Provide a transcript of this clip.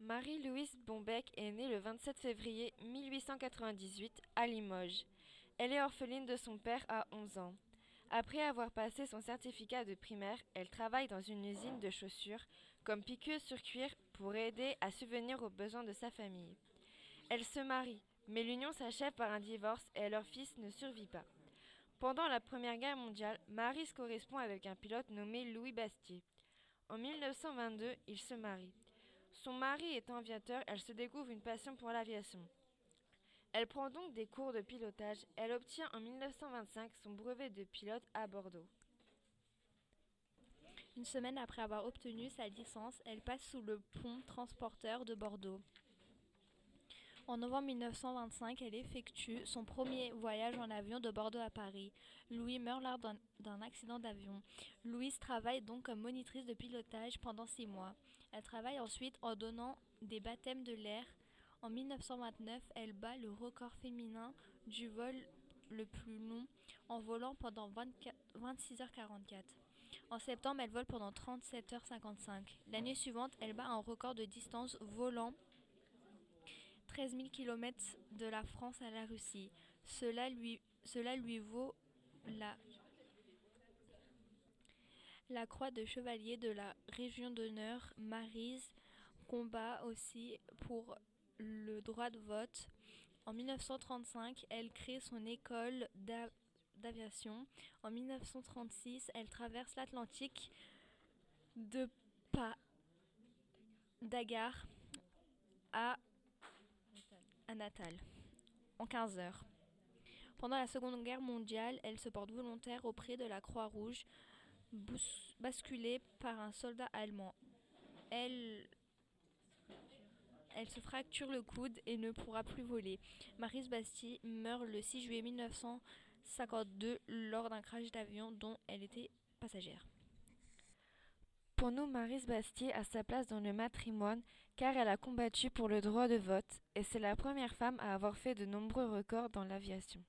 Marie-Louise Bombec est née le 27 février 1898 à Limoges. Elle est orpheline de son père à 11 ans. Après avoir passé son certificat de primaire, elle travaille dans une usine de chaussures comme piqueuse sur cuir pour aider à subvenir aux besoins de sa famille. Elle se marie, mais l'union s'achève par un divorce et leur fils ne survit pas. Pendant la Première Guerre mondiale, Marie se correspond avec un pilote nommé Louis Bastier. En 1922, ils se marient. Son mari étant aviateur, elle se découvre une passion pour l'aviation. Elle prend donc des cours de pilotage. Elle obtient en 1925 son brevet de pilote à Bordeaux. Une semaine après avoir obtenu sa licence, elle passe sous le pont transporteur de Bordeaux. En novembre 1925, elle effectue son premier voyage en avion de Bordeaux à Paris. Louis meurt lors d'un accident d'avion. Louise travaille donc comme monitrice de pilotage pendant six mois. Elle travaille ensuite en donnant des baptêmes de l'air. En 1929, elle bat le record féminin du vol le plus long en volant pendant 26h44. En septembre, elle vole pendant 37h55. L'année suivante, elle bat un record de distance volant 13 000 km de la France à la Russie. Cela lui, cela lui vaut la, la croix de chevalier de la Région d'honneur. Marise combat aussi pour le droit de vote. En 1935, elle crée son école d'aviation. En 1936, elle traverse l'Atlantique de pas d'Agar à à Natal, en 15 heures. Pendant la Seconde Guerre mondiale, elle se porte volontaire auprès de la Croix-Rouge, basculée par un soldat allemand. Elle, se fracture le coude et ne pourra plus voler. Marise Bastille meurt le 6 juillet 1952 lors d'un crash d'avion dont elle était passagère. Pour nous, Marise Bastier a sa place dans le matrimoine car elle a combattu pour le droit de vote et c'est la première femme à avoir fait de nombreux records dans l'aviation.